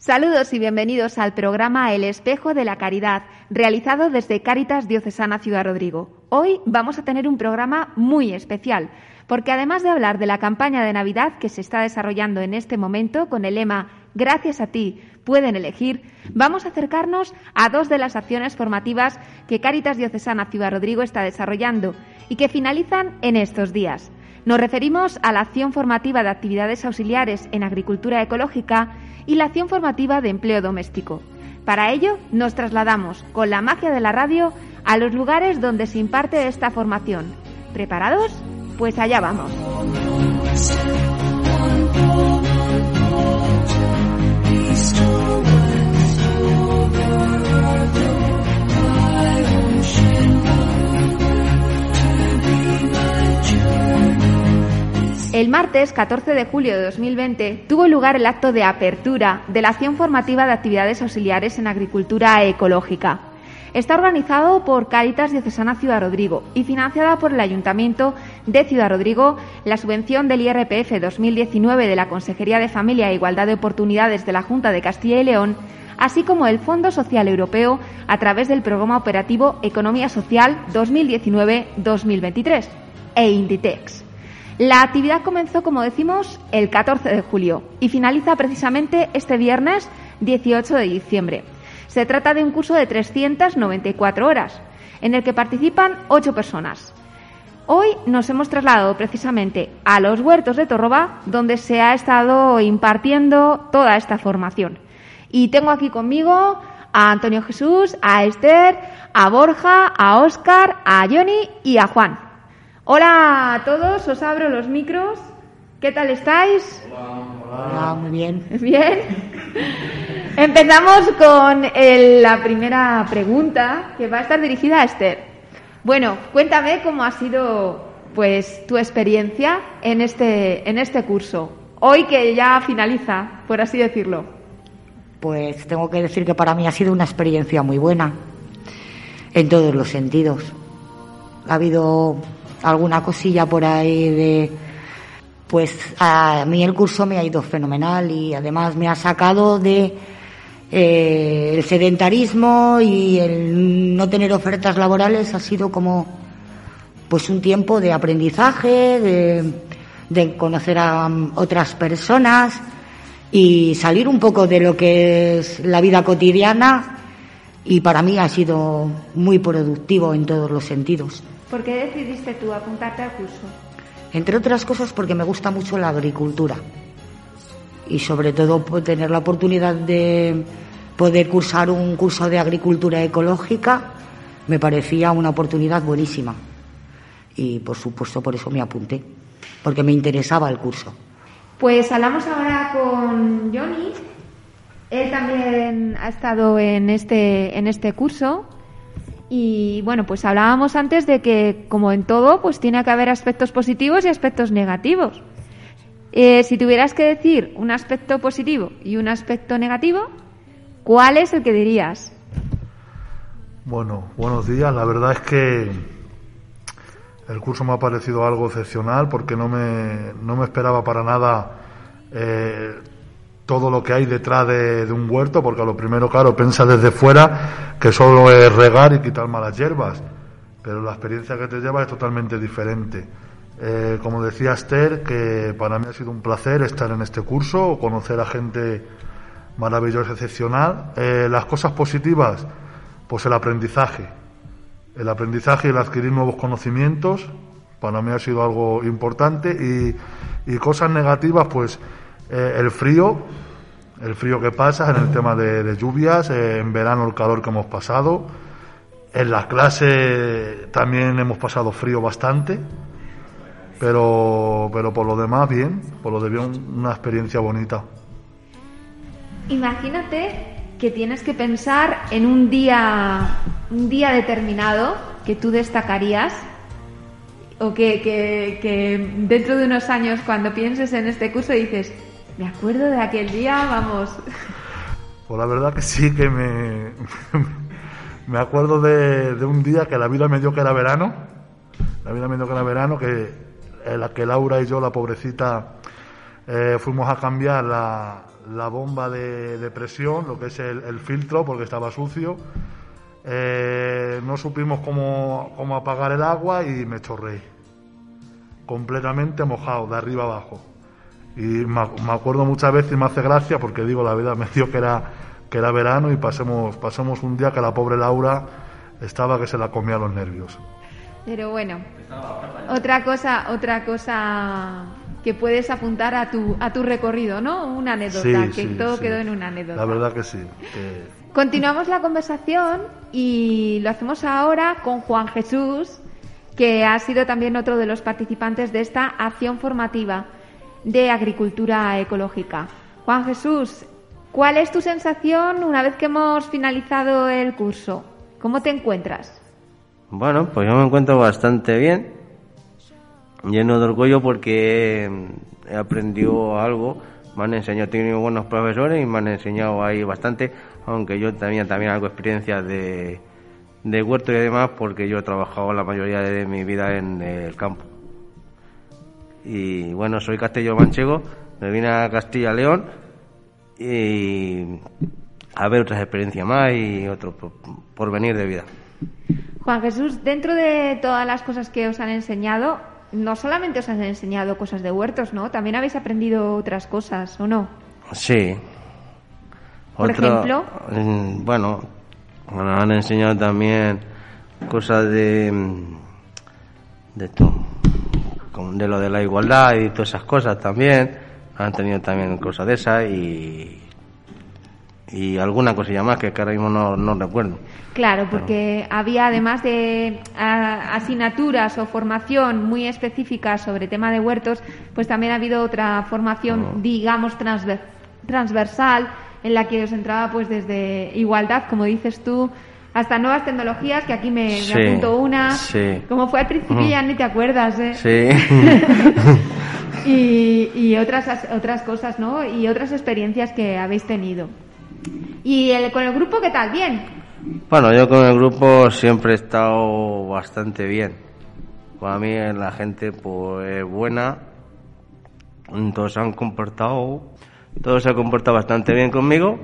Saludos y bienvenidos al programa El Espejo de la Caridad, realizado desde Cáritas Diocesana Ciudad Rodrigo. Hoy vamos a tener un programa muy especial, porque además de hablar de la campaña de Navidad que se está desarrollando en este momento con el lema Gracias a ti, pueden elegir, vamos a acercarnos a dos de las acciones formativas que Cáritas Diocesana Ciudad Rodrigo está desarrollando y que finalizan en estos días. Nos referimos a la acción formativa de actividades auxiliares en agricultura ecológica y la acción formativa de empleo doméstico. Para ello, nos trasladamos con la magia de la radio a los lugares donde se imparte esta formación. ¿Preparados? Pues allá vamos. El martes 14 de julio de 2020 tuvo lugar el acto de apertura de la acción formativa de actividades auxiliares en agricultura ecológica. Está organizado por Caritas Diocesana Ciudad Rodrigo y financiada por el Ayuntamiento de Ciudad Rodrigo, la subvención del IRPF 2019 de la Consejería de Familia e Igualdad de Oportunidades de la Junta de Castilla y León, así como el Fondo Social Europeo a través del Programa Operativo Economía Social 2019-2023 e Inditex. La actividad comenzó, como decimos, el 14 de julio y finaliza precisamente este viernes 18 de diciembre. Se trata de un curso de 394 horas, en el que participan ocho personas. Hoy nos hemos trasladado precisamente a los huertos de Torroba, donde se ha estado impartiendo toda esta formación. Y tengo aquí conmigo a Antonio Jesús, a Esther, a Borja, a Óscar, a Johnny y a Juan. Hola a todos, os abro los micros. ¿Qué tal estáis? Hola, muy bien. Bien. Empezamos con el- la primera pregunta que va a estar dirigida a Esther. Bueno, cuéntame cómo ha sido pues tu experiencia en este en este curso. Hoy que ya finaliza, por así decirlo. Pues tengo que decir que para mí ha sido una experiencia muy buena, en todos los sentidos. Ha habido alguna cosilla por ahí de... Pues a mí el curso me ha ido fenomenal y además me ha sacado de eh, el sedentarismo y el no tener ofertas laborales ha sido como pues un tiempo de aprendizaje, de, de conocer a otras personas y salir un poco de lo que es la vida cotidiana y para mí ha sido muy productivo en todos los sentidos. ¿Por qué decidiste tú apuntarte al curso? Entre otras cosas porque me gusta mucho la agricultura y sobre todo por tener la oportunidad de poder cursar un curso de agricultura ecológica me parecía una oportunidad buenísima y por supuesto por eso me apunté porque me interesaba el curso. Pues hablamos ahora con Johnny. Él también ha estado en este, en este curso. Y bueno, pues hablábamos antes de que, como en todo, pues tiene que haber aspectos positivos y aspectos negativos. Eh, si tuvieras que decir un aspecto positivo y un aspecto negativo, ¿cuál es el que dirías? Bueno, buenos días. La verdad es que el curso me ha parecido algo excepcional porque no me, no me esperaba para nada eh, todo lo que hay detrás de, un huerto, porque a lo primero, claro, piensa desde fuera que solo es regar y quitar malas hierbas, pero la experiencia que te lleva es totalmente diferente. Eh, como decía Esther, que para mí ha sido un placer estar en este curso, conocer a gente maravillosa, excepcional. Eh, las cosas positivas, pues el aprendizaje. El aprendizaje y el adquirir nuevos conocimientos, para mí ha sido algo importante. Y cosas negativas, pues eh, el frío, el frío que pasa en el tema de, de lluvias, eh, en verano el calor que hemos pasado. En la clase también hemos pasado frío bastante, pero, pero por lo demás bien, por lo de bien una experiencia bonita. Imagínate que tienes que pensar en un día, un día determinado que tú destacarías o que, que, dentro de unos años cuando pienses en este curso dices, me acuerdo de aquel día, vamos. Pues la verdad que sí que me, me acuerdo de, de, un día que la vida me dio que era verano, la vida me dio que era verano, que, en la que Laura y yo, la pobrecita, eh, fuimos a cambiar la, la bomba de, presión, lo que es el, filtro, porque estaba sucio. Eh, no supimos cómo, cómo, apagar el agua y me chorré. Completamente mojado, de arriba abajo. Y me, acuerdo muchas veces y me hace gracia porque digo, la vida me dio que era, que era verano y pasemos, pasamos un día que la pobre Laura estaba que se la comía los nervios. Pero bueno, otra cosa, otra cosa que puedes apuntar a tu, a tu recorrido, ¿no? Una anécdota, que todo quedó en una anécdota. La verdad que sí. Continuamos la conversación y lo hacemos ahora con Juan Jesús, que ha sido también otro de los participantes de esta acción formativa de agricultura ecológica. Juan Jesús, ¿cuál es tu sensación una vez que hemos finalizado el curso? ¿Cómo te encuentras? Bueno, pues yo me encuentro bastante bien lleno de orgullo porque he aprendido algo, me han enseñado, he tenido buenos profesores y me han enseñado ahí bastante, aunque yo tenía también algo experiencia de, de huerto y demás porque yo he trabajado la mayoría de mi vida en el campo. Y bueno, soy Castillo Manchego, me vine a Castilla León y a ver otras experiencias más y otro por venir de vida. Juan Jesús, dentro de todas las cosas que os han enseñado, no solamente os han enseñado cosas de huertos, ¿no? También habéis aprendido otras cosas, ¿o no? Sí. Por ejemplo. Mm, bueno, nos han enseñado también cosas de. de De lo de la igualdad y todas esas cosas también. Han tenido también cosas de esas y y alguna cosilla más que, ahora mismo no, no recuerdo. Claro, porque había además de asignaturas o formación muy específica sobre tema de huertos, pues también ha habido otra formación, digamos, transversal en la que os entraba pues desde igualdad, como dices tú, hasta nuevas tecnologías, que aquí me, apunto una. Como fue al principio ya ni te acuerdas, ¿eh? Sí. y, y otras, otras cosas, ¿no? Y otras experiencias que habéis tenido. ¿Y el, con el grupo qué tal? ¿Bien? Bueno, yo con el grupo siempre he estado bastante bien. Para mí la gente pues buena, todos se han comportado, todos se han comportado bastante bien conmigo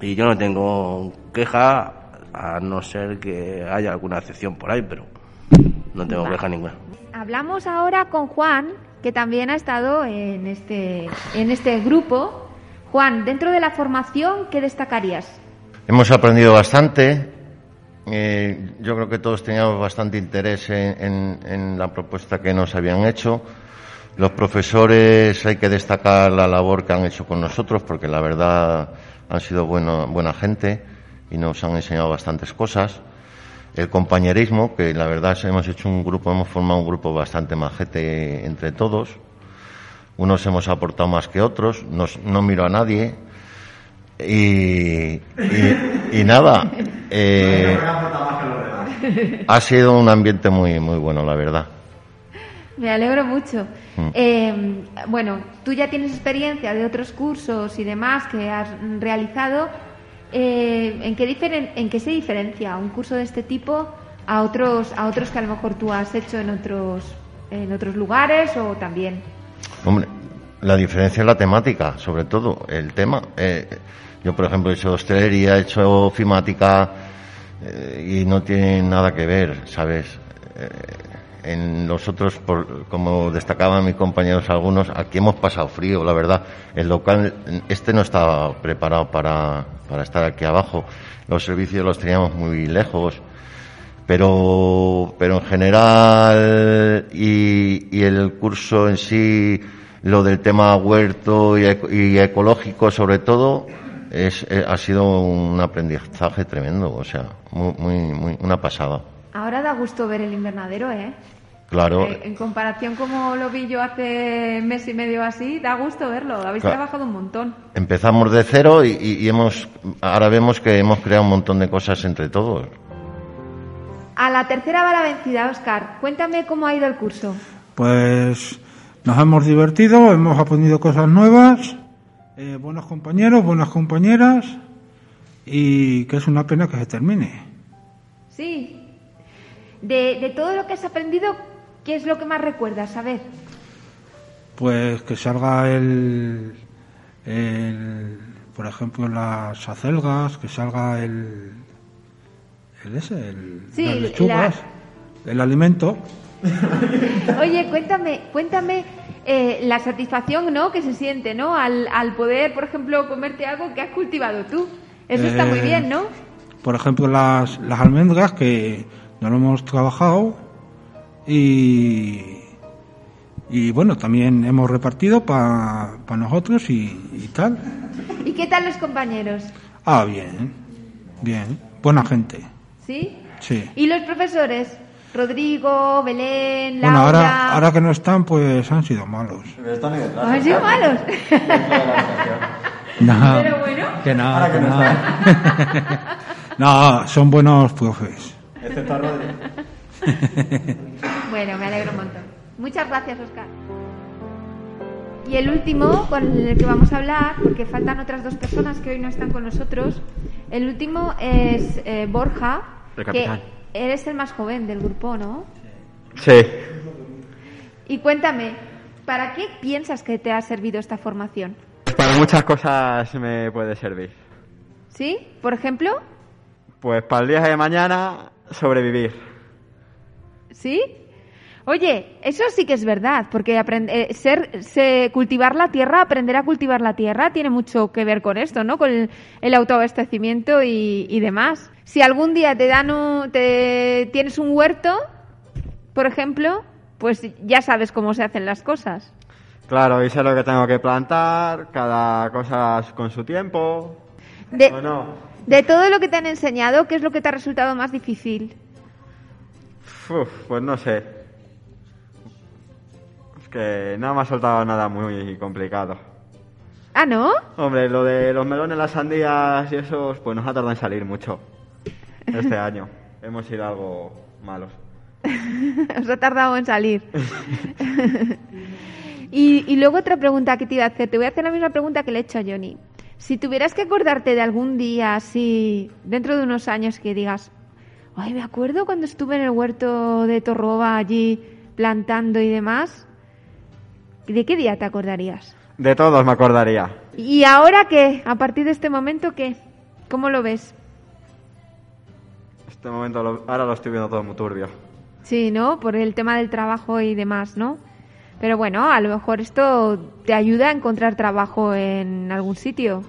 y yo no tengo queja a no ser que haya alguna excepción por ahí, pero no tengo queja ninguna. Hablamos ahora con Juan, que también ha estado en este, en este grupo Juan, dentro de la formación, ¿qué destacarías? Hemos aprendido bastante. Eh, yo creo que todos teníamos bastante interés en, la propuesta que nos habían hecho. Los profesores hay que destacar la labor que han hecho con nosotros porque la verdad han sido buena gente y nos han enseñado bastantes cosas. El compañerismo, que la verdad hemos hecho un grupo, hemos formado un grupo bastante majete entre todos unos hemos aportado más que otros, no miro a nadie. Y, nada, eh, ha sido un ambiente muy, muy bueno, la verdad. Me alegro mucho. Mm. Eh, bueno, tú ya tienes experiencia de otros cursos y demás que has realizado. Eh, ¿en, qué ¿En qué se diferencia un curso de este tipo a otros, a otros que a lo mejor tú has hecho en otros, en otros lugares o también? Hombre, la diferencia es la temática, sobre todo, el tema. Eh, yo, por ejemplo, he hecho hostelería, he hecho ofimática eh, y no tiene nada que ver, ¿sabes? Eh, en los otros, por, como destacaban mis compañeros algunos, aquí hemos pasado frío, la verdad. El local, este no estaba preparado para, para estar aquí abajo. Los servicios los teníamos muy lejos pero pero en general y, y el curso en sí lo del tema huerto y, ecológico sobre todo es, eh, ha sido un aprendizaje tremendo, o sea, muy, muy, muy, una pasada. Ahora da gusto ver el invernadero, ¿eh? Claro. Eh, en comparación como lo vi yo hace mes y medio así, da gusto verlo. Habéis Claro. trabajado un montón. Empezamos de cero y, y- y hemos, ahora vemos que hemos creado un montón de cosas entre todos. A la tercera va la vencida, Oscar. Cuéntame cómo ha ido el curso. Pues nos hemos divertido, hemos aprendido cosas nuevas, eh, buenos compañeros, buenas compañeras y que es una pena que se termine. Sí. De, de todo lo que has aprendido, ¿qué es lo que más recuerdas? A ver. Pues que salga el, el por ejemplo, las acelgas, que salga el, el ese, el, Sí, las la- lechugas, el alimento. Oye, cuéntame, cuéntame eh, la satisfacción, ¿no? Que se siente, ¿no? Al, al poder, por ejemplo, comerte algo que has cultivado tú. Eso está muy Eh, bien, ¿no? Por ejemplo, las, las almendras que no lo hemos trabajado y, y bueno, también hemos repartido para nosotros y, y tal. ¿Y qué tal los compañeros? Ah, bien, bien, buena gente, ¿Sí? sí. ¿Y los profesores? Rodrigo, Belén, Laura. Bueno, ahora, ahora que no están, pues han sido malos. ¿Han sido malos? No, Pero bueno. que no, que no. no, son buenos profes. Bueno, me alegro un montón. Muchas gracias, Oscar. Y el último con el que vamos a hablar, porque faltan otras dos personas que hoy no están con nosotros, el último es eh, Borja, El que eres el más joven del grupo, ¿no? Sí. Y cuéntame, ¿para qué piensas que te ha servido esta formación? Para muchas cosas me puede servir. ¿Sí? Por ejemplo, Pues para el día de mañana, sobrevivir. ¿sí? Oye, eso sí que es verdad, porque aprend- eh, ser, se- cultivar la tierra, aprender a cultivar la tierra, tiene mucho que ver con esto, ¿no? Con el, el autoabastecimiento y, y demás. Si algún día te dan un, te, tienes un huerto, por ejemplo, pues ya sabes cómo se hacen las cosas. Claro, y sé lo que tengo que plantar, cada cosa con su tiempo. De, ¿O no? de todo lo que te han enseñado, ¿qué es lo que te ha resultado más difícil? Uf, pues no sé. Es que no me ha soltado nada muy complicado. Ah, ¿no? Hombre, lo de los melones, las sandías y esos, pues nos ha tardado en salir mucho. Este año. Hemos sido algo malos. Os ha tardado en salir. y, y luego otra pregunta que te iba a hacer. Te voy a hacer la misma pregunta que le he hecho a Johnny. Si tuvieras que acordarte de algún día así, dentro de unos años, que digas, ay, me acuerdo cuando estuve en el huerto de Torroba allí plantando y demás, ¿de qué día te acordarías? De todos me acordaría. ¿Y ahora qué? A partir de este momento, ¿qué? ¿Cómo lo ves? Este momento, lo- ahora lo estoy viendo todo muy turbio. Sí, ¿no? Por el tema del trabajo y demás, ¿no? Pero bueno, a lo mejor esto te ayuda a encontrar trabajo en algún sitio.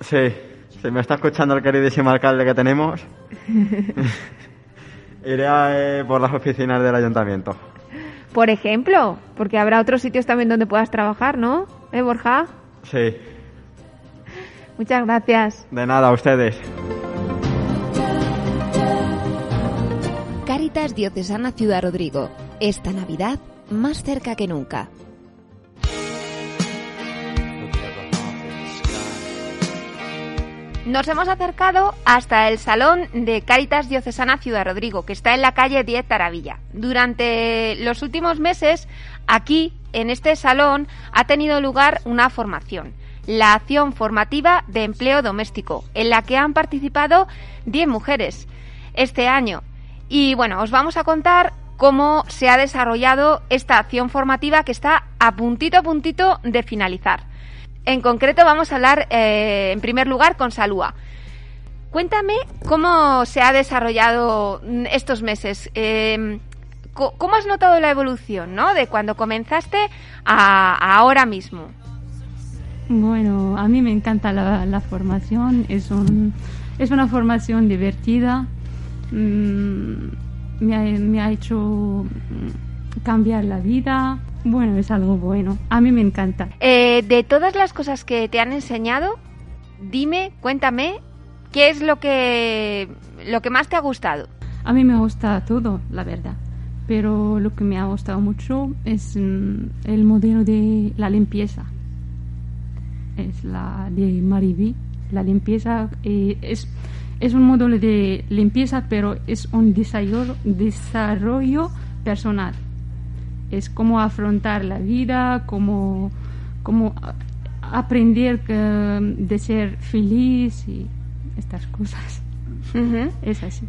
Sí, si me está escuchando el queridísimo alcalde que tenemos, iré a, eh, por las oficinas del ayuntamiento. Por ejemplo, porque habrá otros sitios también donde puedas trabajar, ¿no? ¿Eh, Borja? Sí, Muchas gracias. de nada, a ustedes. Cáritas Diocesana Ciudad Rodrigo. Esta Navidad más cerca que nunca. Nos hemos acercado hasta el Salón de Cáritas Diocesana Ciudad Rodrigo, que está en la calle 10 Taravilla. Durante los últimos meses, aquí, en este salón, ha tenido lugar una formación, la acción formativa de empleo doméstico, en la que han participado 10 mujeres este año. Y bueno, os vamos a contar cómo se ha desarrollado esta acción formativa que está a puntito a puntito de finalizar. En concreto vamos a hablar eh, en primer lugar con Salúa. Cuéntame cómo se ha desarrollado mm, estos meses. Co- ¿Cómo has notado la evolución, no? De cuando comenzaste a, ahora mismo. Bueno, a mí me encanta la, la formación, es, un, es una formación divertida, mm, me, ha, me ha hecho mm, cambiar la vida, bueno, es algo bueno, a mí me encanta. Eh, de todas las cosas que te han enseñado, dime, cuéntame, ¿qué es lo que, lo que más te ha gustado? A mí me gusta todo, la verdad. pero lo que me ha gustado mucho es mm, el modelo de la limpieza. Es la de Mariví. La limpieza eh, es, es un modelo de limpieza, pero es un desarrollo, personal. Es cómo afrontar la vida, cómo, cómo aprender que- de ser feliz y estas cosas. Es así.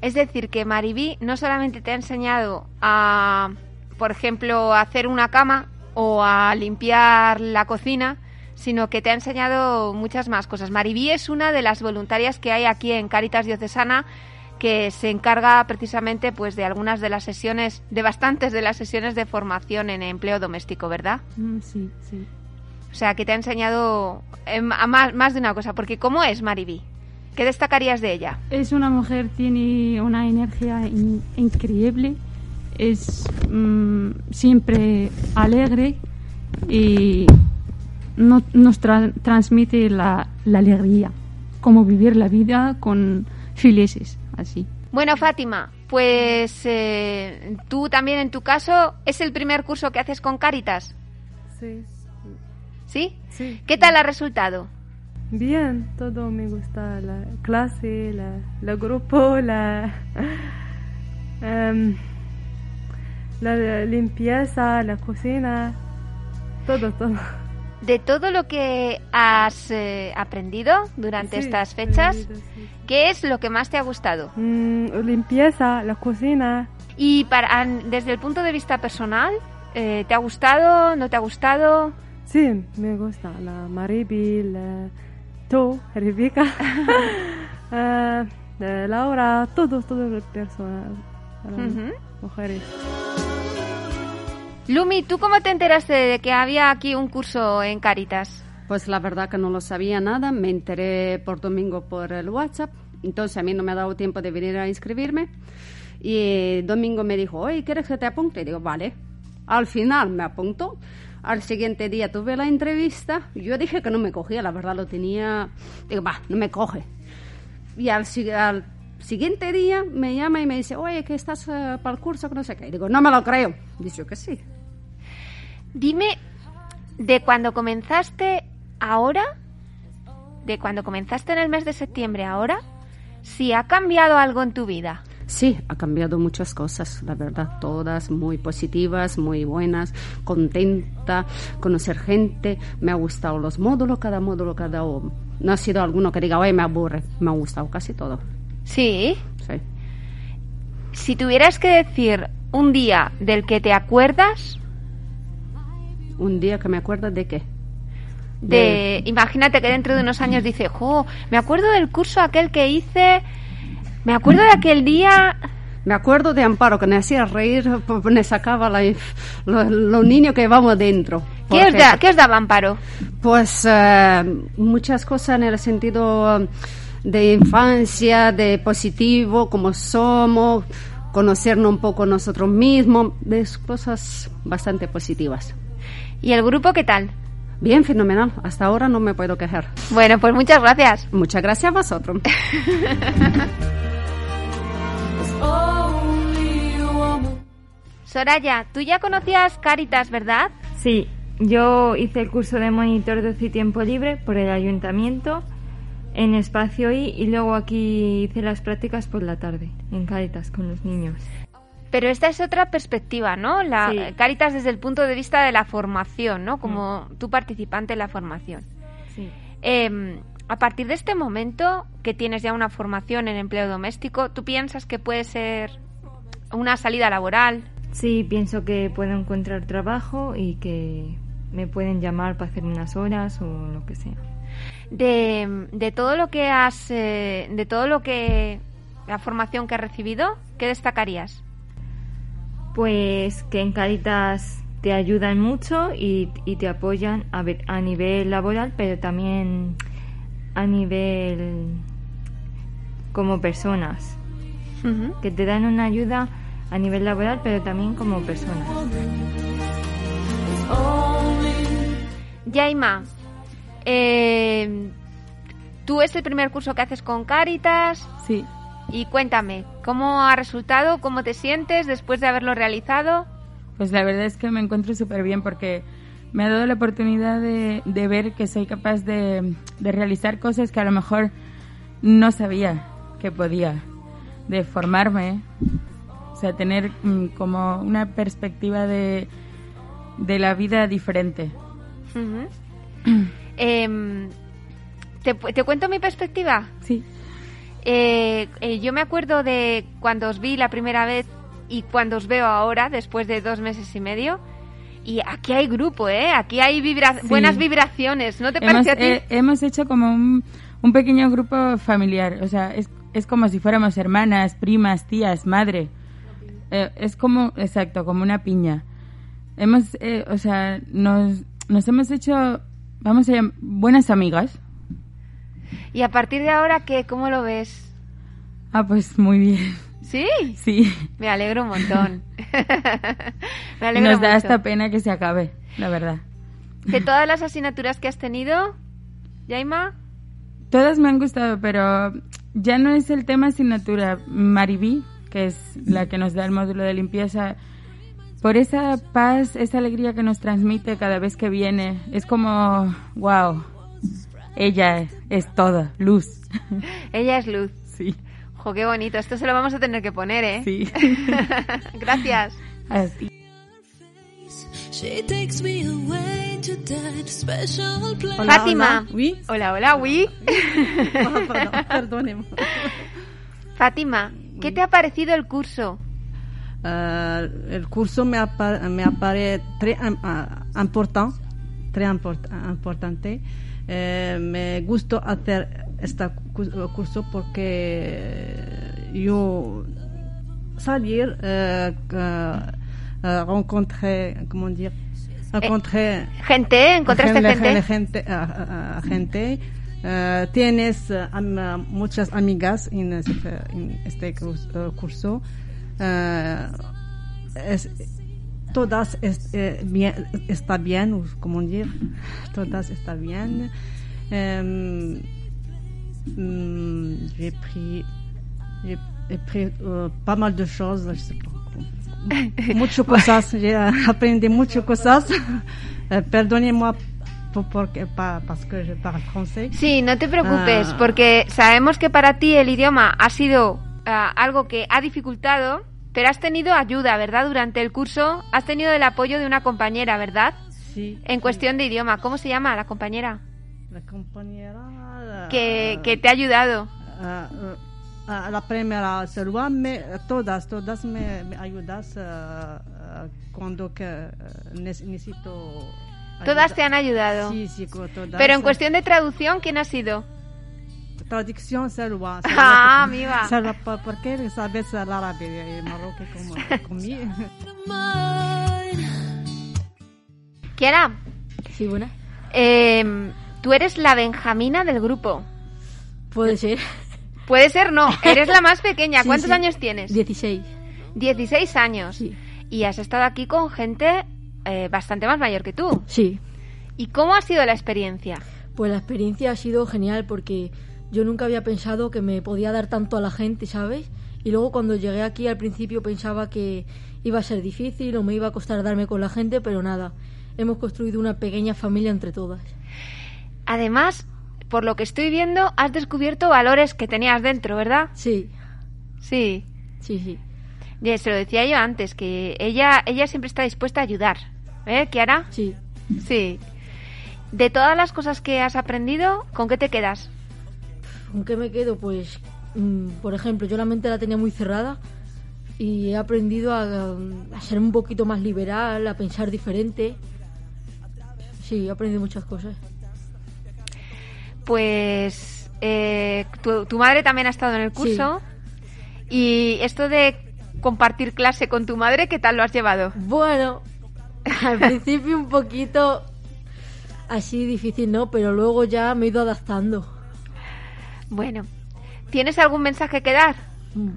Es decir, que Maribí no solamente te ha enseñado a, por ejemplo, a hacer una cama o a limpiar la cocina, sino que te ha enseñado muchas más cosas. Maribí es una de las voluntarias que hay aquí en Caritas Diocesana que se encarga precisamente pues de algunas de las sesiones, de bastantes de las sesiones de formación en empleo doméstico, ¿verdad? Mm, Sí, sí. O sea, que te ha enseñado eh, a más, más de una cosa, porque ¿cómo es Maribí? ¿Qué destacarías de ella? Es una mujer, tiene una energía in- increíble, es mm, siempre alegre y no- nos tra- transmite la, la alegría, cómo vivir la vida con felices, así. Bueno, Fátima, pues eh, tú también en tu caso, ¿es el primer curso que haces con Cáritas? Sí, ¿Sí? sí. ¿Qué tal ha resultado? Bien, todo me gusta, la clase, la, la grupo, la, em, la limpieza, la cocina, todo, todo. De todo lo que has eh, aprendido durante Sí, estas fechas, sí. ¿qué es lo que más te ha gustado? Mm, limpieza, la cocina, Y para, desde el punto de vista personal, eh, ¿te ha gustado? ¿No te ha gustado? sí, me gusta, la Mariby, la tú, Rebeca, eh, eh, Laura, todos, todas las personas, mujeres. Lumi, ¿tú cómo te enteraste de que había aquí un curso en Cáritas? Pues la verdad que no lo sabía nada, me enteré por domingo por el WhatsApp, entonces a mí no me ha dado tiempo de venir a inscribirme y domingo me dijo, oye, ¿quieres que te apunte? Y digo, vale. Al final me apuntó, al siguiente día tuve la entrevista, yo dije que no me cogía, la verdad lo tenía, digo, va, no me coge. Y al, si- al siguiente día me llama y me dice, oye, que estás eh, para el curso, que no sé qué. Y digo, no me lo creo. Dice que sí. Dime, de cuando comenzaste ahora, de cuando comenzaste en el mes de septiembre ahora, si ha cambiado algo en tu vida. Sí, ha cambiado muchas cosas, la verdad, todas muy positivas, muy buenas, contenta, conocer gente, me ha gustado los módulos, cada módulo, cada uno. No ha sido alguno que diga, oye, me aburre, me ha gustado casi todo. Sí. Sí. Si tuvieras que decir un día del que te acuerdas, Un día que me acuerdo de qué. de, imagínate que dentro de unos años dice, jo, me acuerdo del curso aquel que hice, me acuerdo de aquel día, Me acuerdo de Amparo, que me hacía reír, me sacaba la, lo- los niños que íbamos dentro. ¿qué os, da, ¿qué os daba Amparo? Pues eh, muchas cosas en el sentido de infancia, de positivo, como somos, conocernos un poco nosotros mismos, de cosas bastante positivas. ¿Y el grupo qué tal? Bien, fenomenal. Hasta ahora no me puedo quejar. Bueno, pues muchas gracias. Muchas gracias a vosotros. Soraya, tú ya conocías Cáritas, ¿verdad? Sí, yo hice el curso de monitor de ocio y tiempo libre por el ayuntamiento en Espacio I y luego aquí hice las prácticas por la tarde en Cáritas con los niños. Pero esta es otra perspectiva, ¿no? La Sí. Cáritas desde el punto de vista de la formación, ¿no? Como tú participante en la formación. Sí. Eh, a partir de este momento que tienes ya una formación en empleo doméstico, ¿tú piensas que puede ser una salida laboral? Sí, pienso que puedo encontrar trabajo y que me pueden llamar para hacer unas horas o lo que sea. De, de todo lo que has, eh, de todo lo que la formación que has recibido, ¿qué destacarías? Pues que en Caritas te ayudan mucho y, y te apoyan a, ver- a nivel laboral, pero también a nivel como personas. Que te dan una ayuda a nivel laboral, pero también como personas. Yaima, eh, tú es el primer curso que haces con Cáritas. Sí. Y cuéntame, ¿cómo ha resultado? ¿Cómo te sientes después de haberlo realizado? Pues la verdad es que me encuentro súper bien porque me ha dado la oportunidad de, de ver que soy capaz de, de realizar cosas que a lo mejor no sabía que podía, de formarme, o sea, tener mm, como una perspectiva de, de la vida diferente. Em, ¿te, te cuento mi perspectiva? Sí. Eh, eh, yo me acuerdo de cuando os vi la primera vez y cuando os veo ahora, después de dos meses y medio. Y aquí hay grupo, ¿eh? Aquí hay vibra- Sí. buenas vibraciones, ¿no te hemos, parece a ti? eh, hemos hecho como un, un pequeño grupo familiar, o sea, es, es como si fuéramos hermanas, primas, tías, madre. Eh, es como, exacto, como una piña. Hemos, eh, o sea, nos, nos hemos hecho, vamos a llamar, buenas amigas. Y a partir de ahora, ¿qué? ¿Cómo lo ves? Ah, pues muy bien. ¿Sí? Sí. Me alegro un montón. me alegro nos da mucho. hasta pena que se acabe, la verdad. De todas las asignaturas que has tenido, Yaima, Todas me han gustado, pero ya no es el tema asignatura. Maribí, que es la que nos da el módulo de limpieza, por esa paz, esa alegría que nos transmite cada vez que viene, es como, wow, ella es toda, luz. ella es luz. Sí. Jo, qué bonito. Esto se lo vamos a tener que poner, ¿eh? Sí. Gracias. Así. She takes me away to that special place. Fátima. Oui. Hola, hola, oui. Pardon, perdóneme. Fátima, ¿qué te ha parecido el curso? Euh, el curso me, apa- me aparece très ah, important, très importante. Eh, me gusta hacer este cu- curso porque yo salir, eh, eh, rencontrer, comment dire, rencontrer Gente, ¿encontraste gente? gente, ah, ah, ah, gente. Eh, tienes eh, am- ah, muchas amigas en este, en este curs- eh, curso. Eh, es- todas es, eh, bien, está bien, o comment dire, todas está bien. Mm, j'ai pris, j'ai j'ai pris euh, pas mal de choses, je sais pas. Muchas cosas, j'ai appris muchas cosas. Eh, por, porque, pa, parce que je parle français. Sí, no te preocupes, Ah. porque sabemos que para ti el idioma ha sido ah, algo que ha dificultado, pero has tenido ayuda, ¿verdad? Durante el curso has tenido el apoyo de una compañera, ¿verdad? Sí. En cuestión de idioma, ¿cómo se llama la compañera? La compañera. Que, que te ha ayudado. Ah, ah, la primera Selva, me, todas, todas me, me ayudas ah, ah, cuando que ah, necesito. Todas te han ayudado. Sí, sí, todas. Pero en cuestión de traducción, ¿quién ha sido? Traducción Selva. Ah, amiga. Selva, pa- porque sabes el árabe y marroquí como conmigo. Kiara. Sí, buena. eh, tú eres la Benjamina del grupo. Puede ser. Puede ser, no. Eres la más pequeña. Sí, ¿Cuántos sí. años tienes? 16. 16 años. Y has estado aquí con gente eh, bastante más mayor que tú. Sí. ¿Y cómo ha sido la experiencia? Pues la experiencia ha sido genial porque yo nunca había pensado que me podía dar tanto a la gente, ¿sabes? Y luego cuando llegué aquí al principio pensaba que iba a ser difícil o me iba a costar darme con la gente, pero nada. Hemos construido una pequeña familia entre todas. Además, por lo que estoy viendo, has descubierto valores que tenías dentro, ¿verdad? Sí. Sí. Sí, sí. Ya, se lo decía yo antes, que ella, ella siempre está dispuesta a ayudar. ¿Eh, Kiara? Sí. Sí. De todas las cosas que has aprendido, ¿con qué te quedas? ¿Con qué me quedo? Pues, mm, por ejemplo, yo la mente la tenía muy cerrada y he aprendido a, a ser un poquito más liberal, a pensar diferente. Sí, he aprendido muchas cosas. Pues eh, tu, tu madre también ha estado en el curso. Y esto de compartir clase con tu madre, ¿qué tal lo has llevado? Bueno, al principio un poquito así difícil, ¿no? Pero luego ya me he ido adaptando. Bueno, ¿tienes algún mensaje que dar?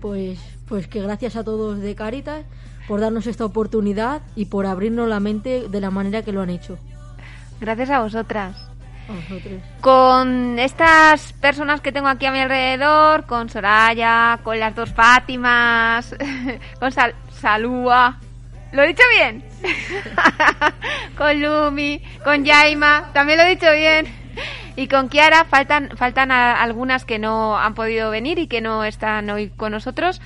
Pues, pues que gracias a todos de Caritas por darnos esta oportunidad y por abrirnos la mente de la manera que lo han hecho. Gracias a vosotras. con estas personas que tengo aquí a mi alrededor, con Soraya, con las dos Fátimas, con Sal Salúa. ¿Lo he dicho bien? con Lumi, con Yaima, también lo he dicho bien. Y con Kiara faltan, faltan algunas que no han podido venir y que no están hoy con nosotros.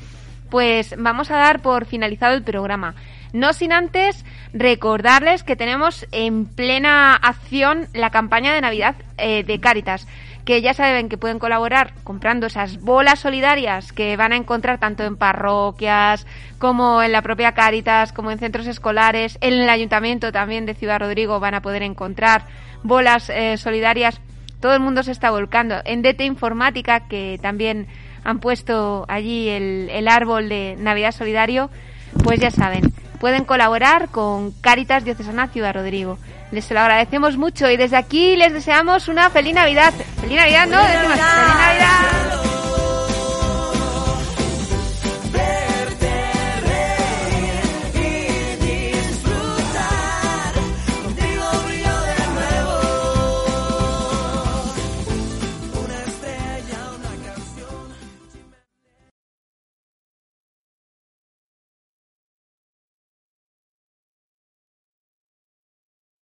Pues vamos a dar por finalizado el programa. No sin antes recordarles que tenemos en plena acción la campaña de Navidad eh, de Cáritas, que ya saben que pueden colaborar comprando esas bolas solidarias que van a encontrar tanto en parroquias como en la propia Cáritas, como en centros escolares, en el ayuntamiento también de Ciudad Rodrigo van a poder encontrar bolas eh, solidarias. Todo el mundo se está volcando. En DT Informática, que también han puesto allí el, el árbol de Navidad Solidario, pues ya saben, pueden colaborar con Cáritas Diocesana Ciudad Rodrigo. Les se lo agradecemos mucho y desde aquí les deseamos una feliz Navidad. ¡Feliz Navidad, no! Decimos, ¡Feliz Navidad!